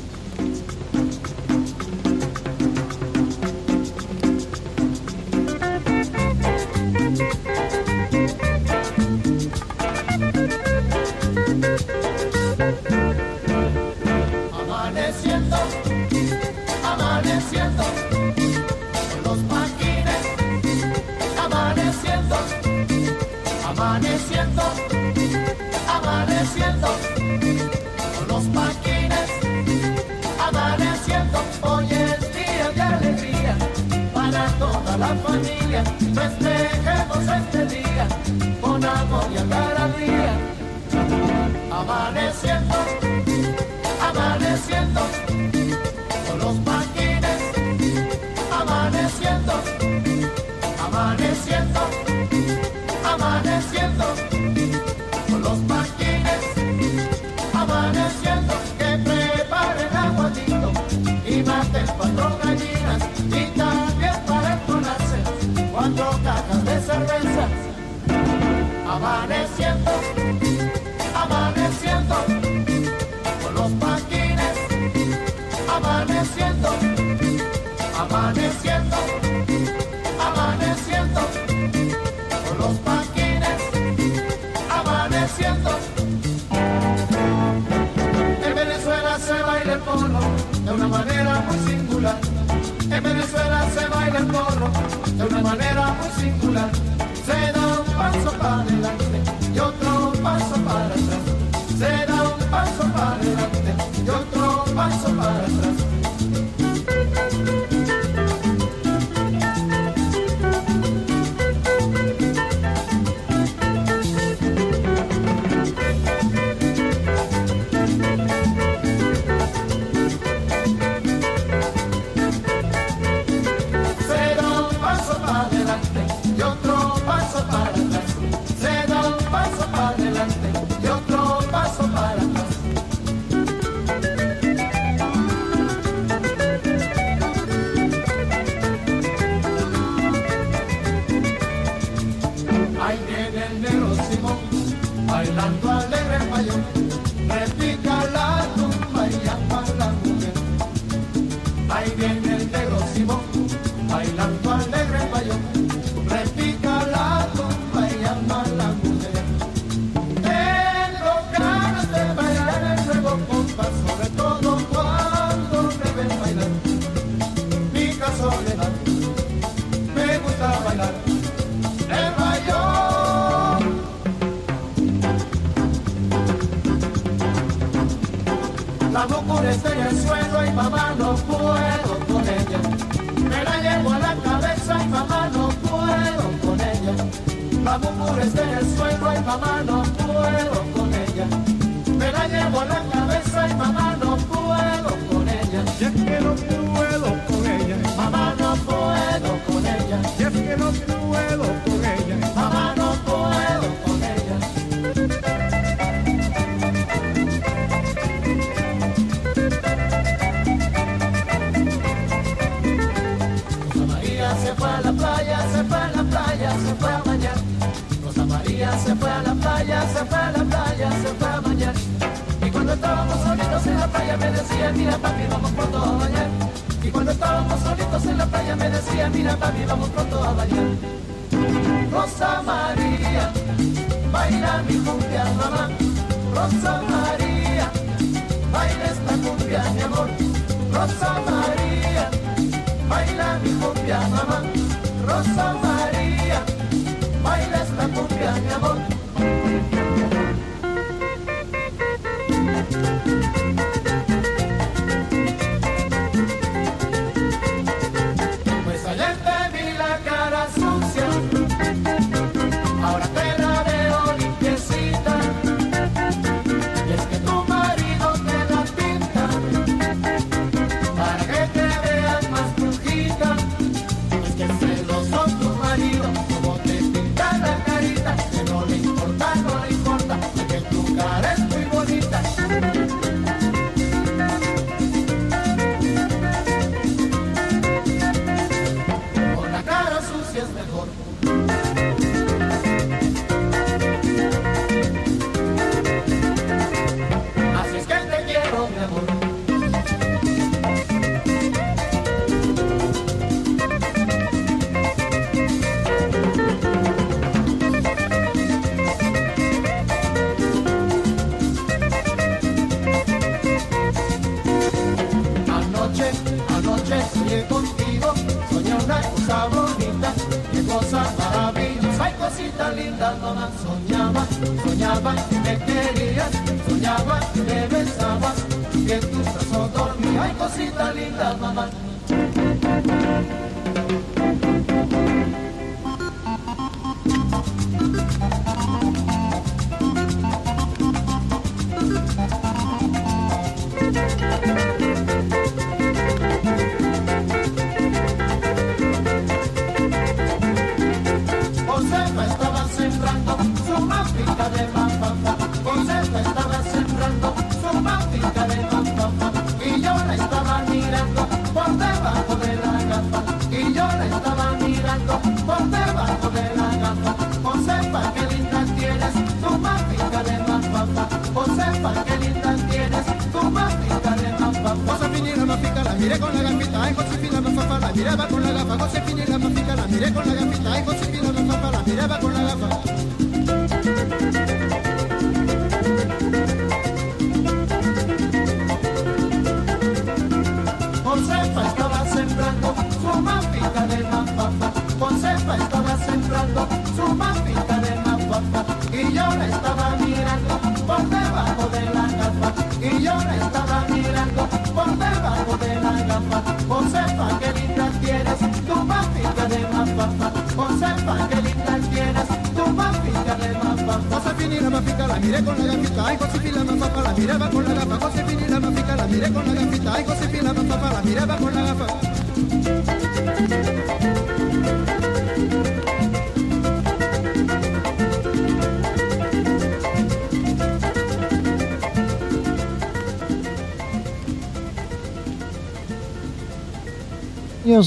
Amaneciendo amaneciendo con los maquines, amaneciendo, amaneciendo, amaneciendo con los maquines, amaneciendo que preparen aguadito y maten cuatro gallinas y también para entonarse cuatro cajas de cerveza, amaneciendo, amaneciendo, amaneciendo, amaneciendo, con los maquines, amaneciendo. En Venezuela se baila el porro de una manera muy singular. En Venezuela se baila el porro de una manera muy singular. Se da un paso para adelante y otro paso para atrás. Se da un paso para adelante paso para atrás. Y yo la estaba mirando por debajo de la gafa. Josefa, qué linda tienes tu máfica de mamá. Josefa, qué linda tienes tu máfica de mamá. Josefina la mafica, la miré con la gafita, ay Josefina la fafa, la miraba con la gafa, Josefina la mafica, la miré con la gafita, ay Josefina la fafa, la miraba con la gafa.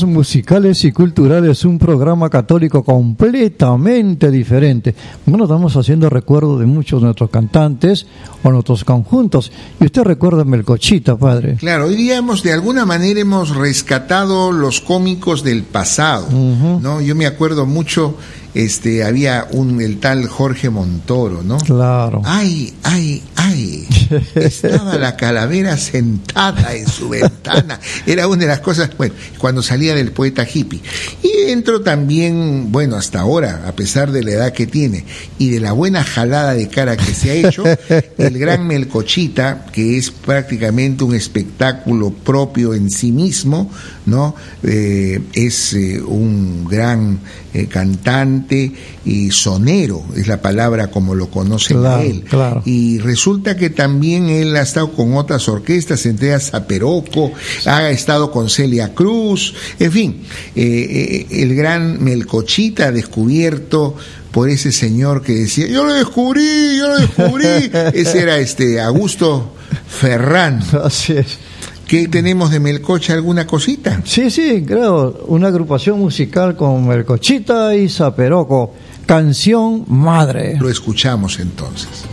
Musicales y culturales, un programa católico completamente diferente. Bueno, estamos haciendo recuerdo de muchos de nuestros cantantes o nuestros conjuntos. Y usted recuerda Melcochita, padre. Claro, hoy día hemos, de alguna manera hemos rescatado los cómicos del pasado, ¿no? Yo me acuerdo mucho, este, había un, el tal Jorge Montoro, ¿no? Claro. Ay, ay, ay. Estaba la calavera sentada en su ventana. Era una de las cosas, bueno, cuando salía del poeta hippie. Y dentro también, bueno, hasta ahora, a pesar de la edad que tiene y de la buena jalada de cara que se ha hecho, el gran Melcochita, que es prácticamente un espectáculo propio en sí mismo, ¿no? Eh, es eh, un gran eh, cantante y sonero, es la palabra como lo conocen Claro, a él. claro. Y resulta que también él ha estado con otras orquestas, entre ellas Zaperoco, ha estado con Celia Cruz, en fin, eh, eh, el gran Melcochita descubierto por ese señor que decía, yo lo descubrí, yo lo descubrí. ese era este Augusto Ferrán. Así es. ¿Qué tenemos de Melcocha? ¿Alguna cosita? Sí, sí, creo. Una agrupación musical con Melcochita y Zaperoco. Canción Madre. Lo escuchamos entonces.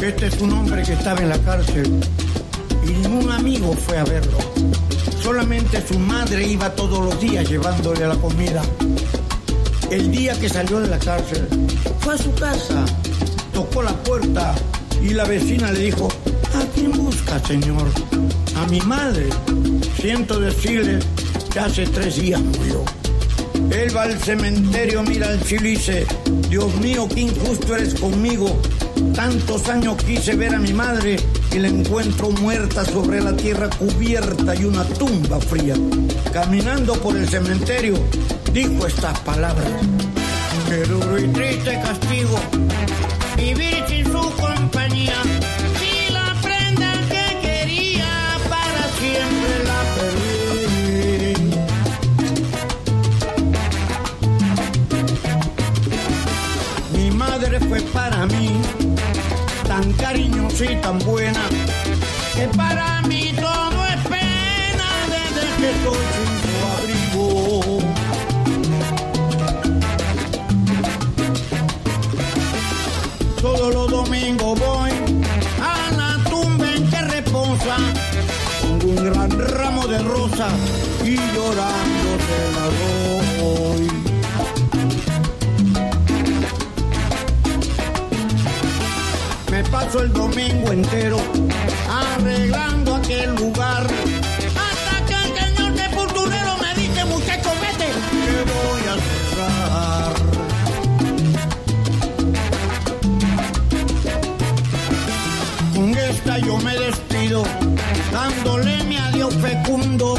Este es un hombre que estaba en la cárcel y ningún amigo fue a verlo. Solamente su madre iba todos los días llevándole la comida. El día que salió de la cárcel, fue a su casa, tocó la puerta y la vecina le dijo, ¿a quién busca, señor? A mi madre. Siento decirle que hace tres días murió. Él va al cementerio, mira al cielo y dice, Dios mío, qué injusto eres conmigo. Tantos años quise ver a mi madre y la encuentro muerta sobre la tierra cubierta y una tumba fría. Caminando por el cementerio, dijo estas palabras. Qué duro y triste castigo vivir sin su compañía. Y tan buena que para mí todo es pena desde que estoy sin su abrigo. Todos los domingos voy a la tumba en que reposa con un gran ramo de rosa y llorando te la doy. Paso el domingo entero arreglando aquel lugar. Hasta que el señor sepulturero me dice, muchacho, vete, que voy a cerrar. Con esta yo me despido, dándole mi adiós fecundo.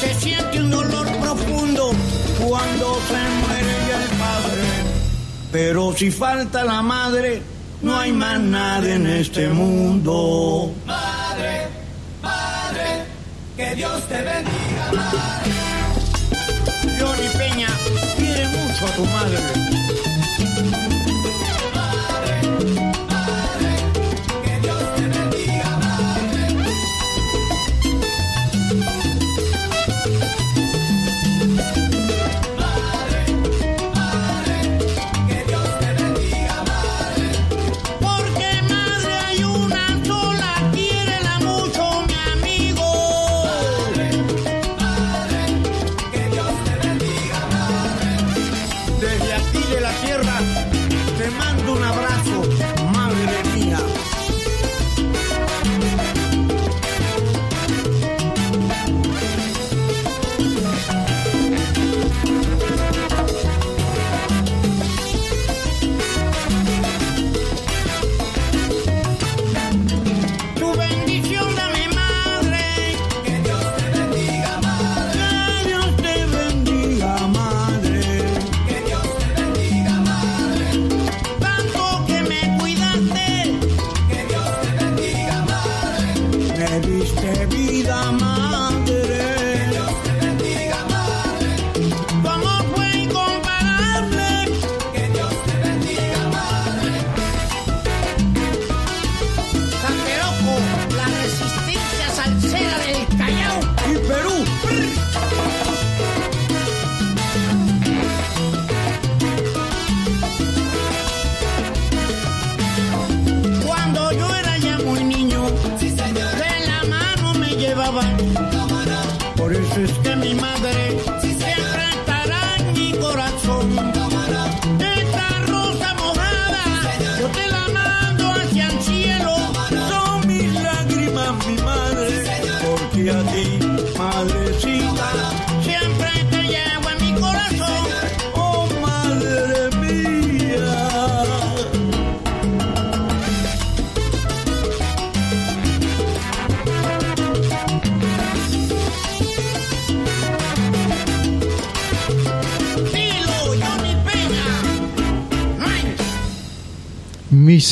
Se siente un dolor profundo cuando se muere el padre. Pero si falta la madre, no hay más nada en este mundo. Madre, madre, que Dios te bendiga, madre. Johnny Peña quiere mucho a tu madre.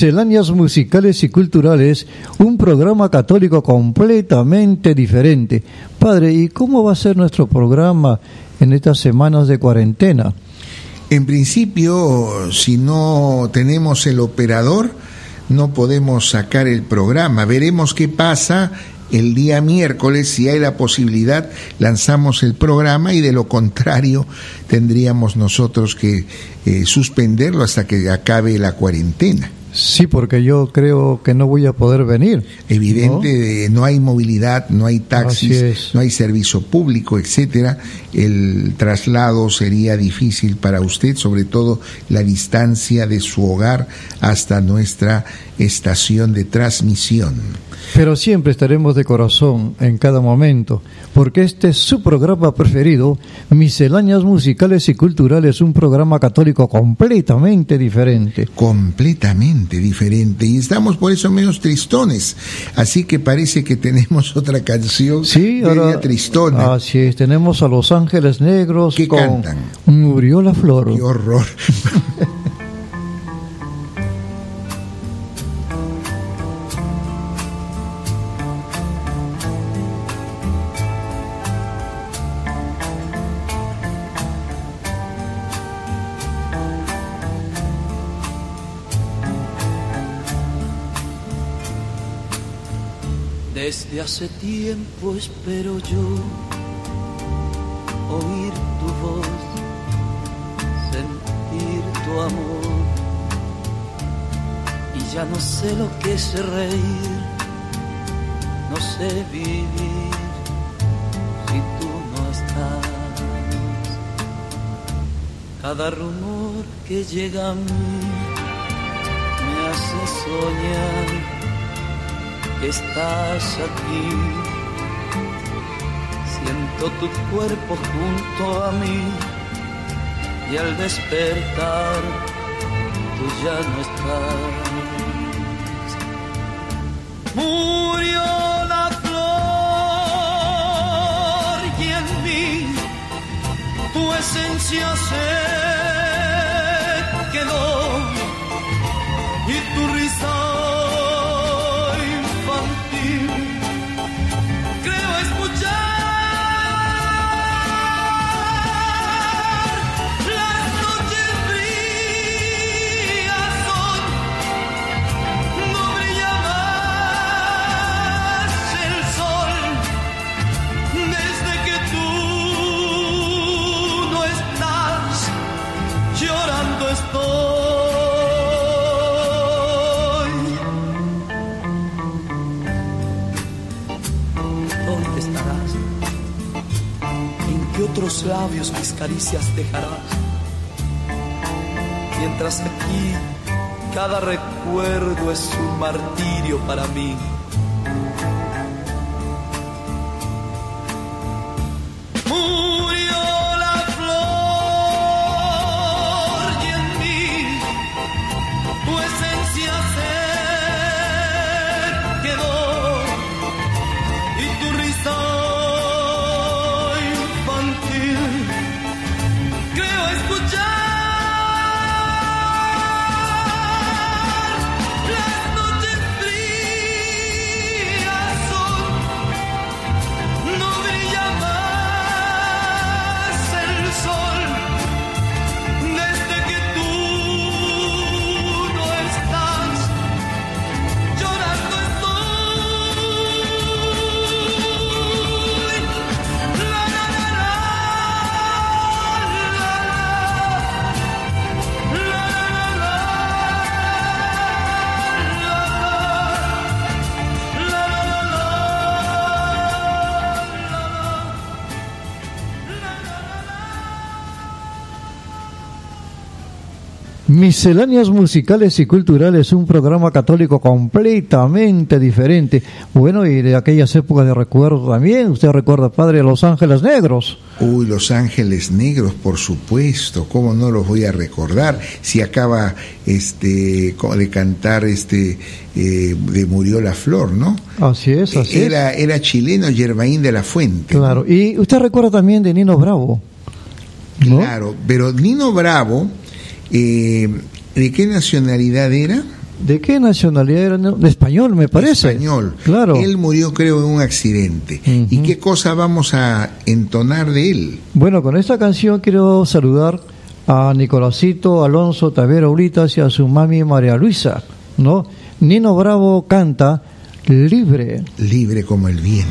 Misceláneas musicales y culturales, un programa católico completamente diferente. Padre, ¿y cómo va a ser nuestro programa en estas semanas de cuarentena? En principio, si no tenemos el operador, no podemos sacar el programa. Veremos qué pasa el día miércoles. Si hay la posibilidad, lanzamos el programa y de lo contrario, tendríamos nosotros que eh, suspenderlo hasta que acabe la cuarentena. Sí, porque yo creo que no voy a poder venir. Evidente, ¿no? no hay movilidad, no hay taxis, no hay servicio público, etcétera. El traslado sería difícil para usted, sobre todo la distancia de su hogar hasta nuestra estación de transmisión. Pero siempre estaremos de corazón en cada momento, porque este es su programa preferido, Misceláneas Musicales y Culturales, un programa católico completamente diferente. Completamente diferente. Y estamos por eso menos tristones. Así que parece que tenemos otra canción sí, ahora, tristona. Así es, tenemos a Los Ángeles Negros que con cantan. Murió la Flor. Qué horror. hace tiempo espero yo oír tu voz, sentir tu amor. Y ya no sé lo que es reír, no sé vivir si tú no estás. Cada rumor que llega a mí me hace soñar estás aquí. Siento tu cuerpo junto a mí y al despertar tú ya no estás. Murió la flor y en mí tu esencia se quedó labios mis caricias dejarás? Mientras aquí cada recuerdo es un martirio para mí. Misceláneas musicales y culturales, un programa católico completamente diferente. Bueno, y de aquellas épocas de recuerdo también, usted recuerda, padre, Los Ángeles Negros. Uy, Los Ángeles Negros, por supuesto, ¿cómo no los voy a recordar? Si acaba este de cantar este eh, de Murió la Flor, ¿no? Así es, así era, es. Era chileno Germain de la Fuente. Claro, y usted recuerda también de Nino Bravo. ¿no? Claro, pero Nino Bravo, eh, ¿de qué nacionalidad era? ¿De qué nacionalidad era? De español, me parece. Español. Claro. Él murió, creo, en un accidente. ¿Y qué cosa vamos a entonar de él? Bueno, con esta canción quiero saludar a Nicolásito Alonso Tavera Ulitas y a su mami María Luisa, ¿no? Nino Bravo canta Libre. Libre como el viento.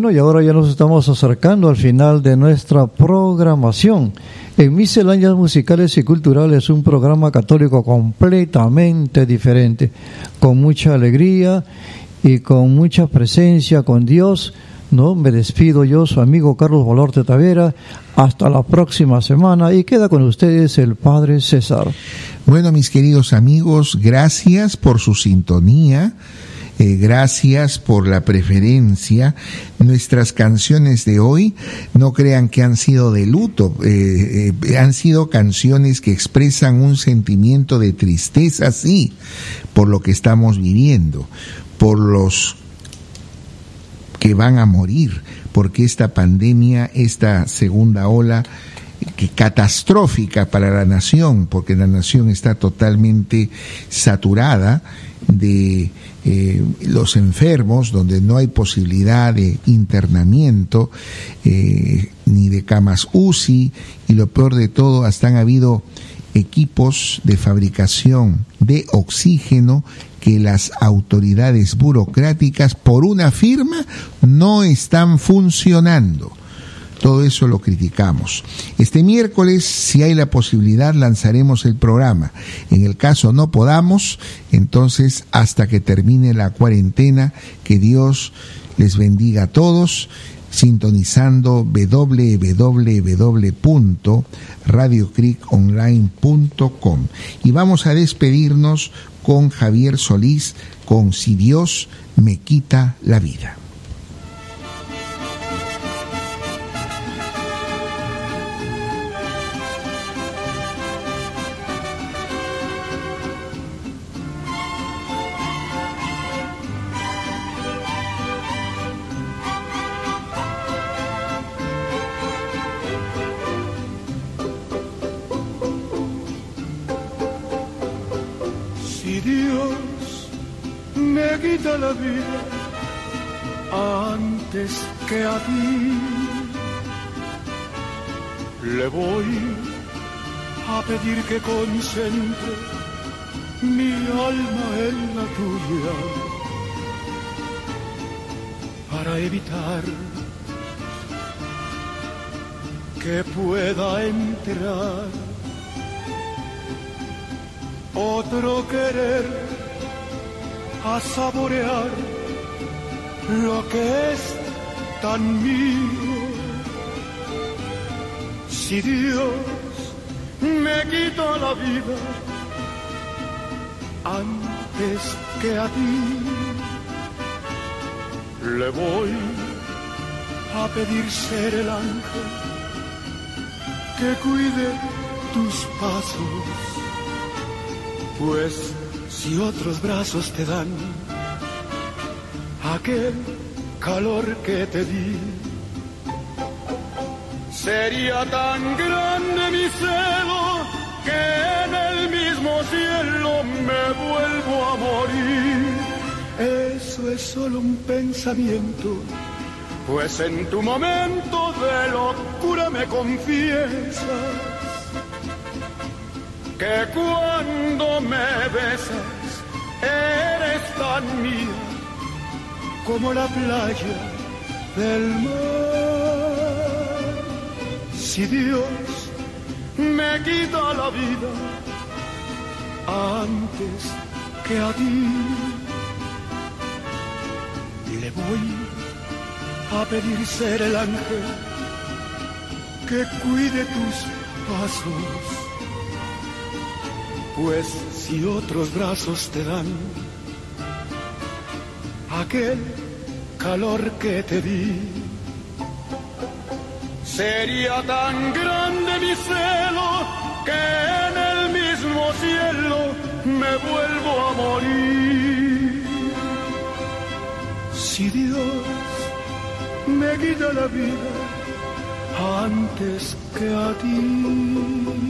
Bueno, y ahora ya nos estamos acercando al final de nuestra programación. En Misceláneas Musicales y Culturales, un programa católico completamente diferente, con mucha alegría y con mucha presencia con Dios. No, me despido yo, su amigo Carlos Valorte Tavera. Hasta la próxima semana y queda con ustedes el Padre César. Bueno, mis queridos amigos, gracias por su sintonía. Eh, gracias por la preferencia. Nuestras canciones de hoy no crean que han sido de luto, eh, eh, han sido canciones que expresan un sentimiento de tristeza, sí, por lo que estamos viviendo, por los que van a morir, porque esta pandemia, esta segunda ola, que catastrófica para la nación, porque la nación está totalmente saturada de eh, los enfermos, donde no hay posibilidad de internamiento, eh, ni de camas UCI, y lo peor de todo, hasta han habido equipos de fabricación de oxígeno que las autoridades burocráticas por una firma no están funcionando. Todo eso lo criticamos. Este miércoles, si hay la posibilidad, lanzaremos el programa. En el caso no podamos, entonces hasta que termine la cuarentena, que Dios les bendiga a todos sintonizando www.radiocriconline.com. Y vamos a despedirnos con Javier Solís con Si Dios me quita la vida. Mi alma en la tuya para evitar que pueda entrar otro querer a saborear lo que es tan mío. Si Dios me quita la vida antes que a ti, le voy a pedir ser el ángel que cuide tus pasos pues si otros brazos te dan aquel calor que te di, sería tan grande mi celo que en el mismo cielo me vuelvo a morir. Eso es solo un pensamiento, pues en tu momento de locura me confiesas que cuando me besas eres tan mía como la playa del mar. Si Dios me quita la vida antes que a ti, le voy a pedir ser el ángel que cuide tus pasos pues si otros brazos te dan aquel calor que te di, sería tan grande mi celo que en el mismo cielo me vuelvo a morir. Si Dios me quita la vida antes que a ti.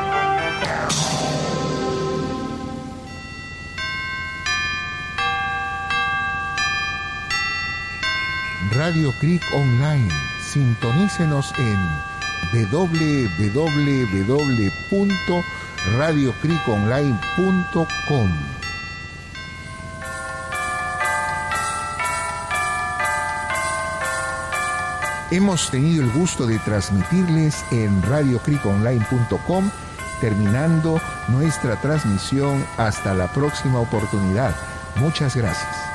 Radio Creek Online. Sintonícenos en www.radiocriconline.com. Hemos tenido el gusto de transmitirles en radiocriconline.com, terminando nuestra transmisión hasta la próxima oportunidad. Muchas gracias.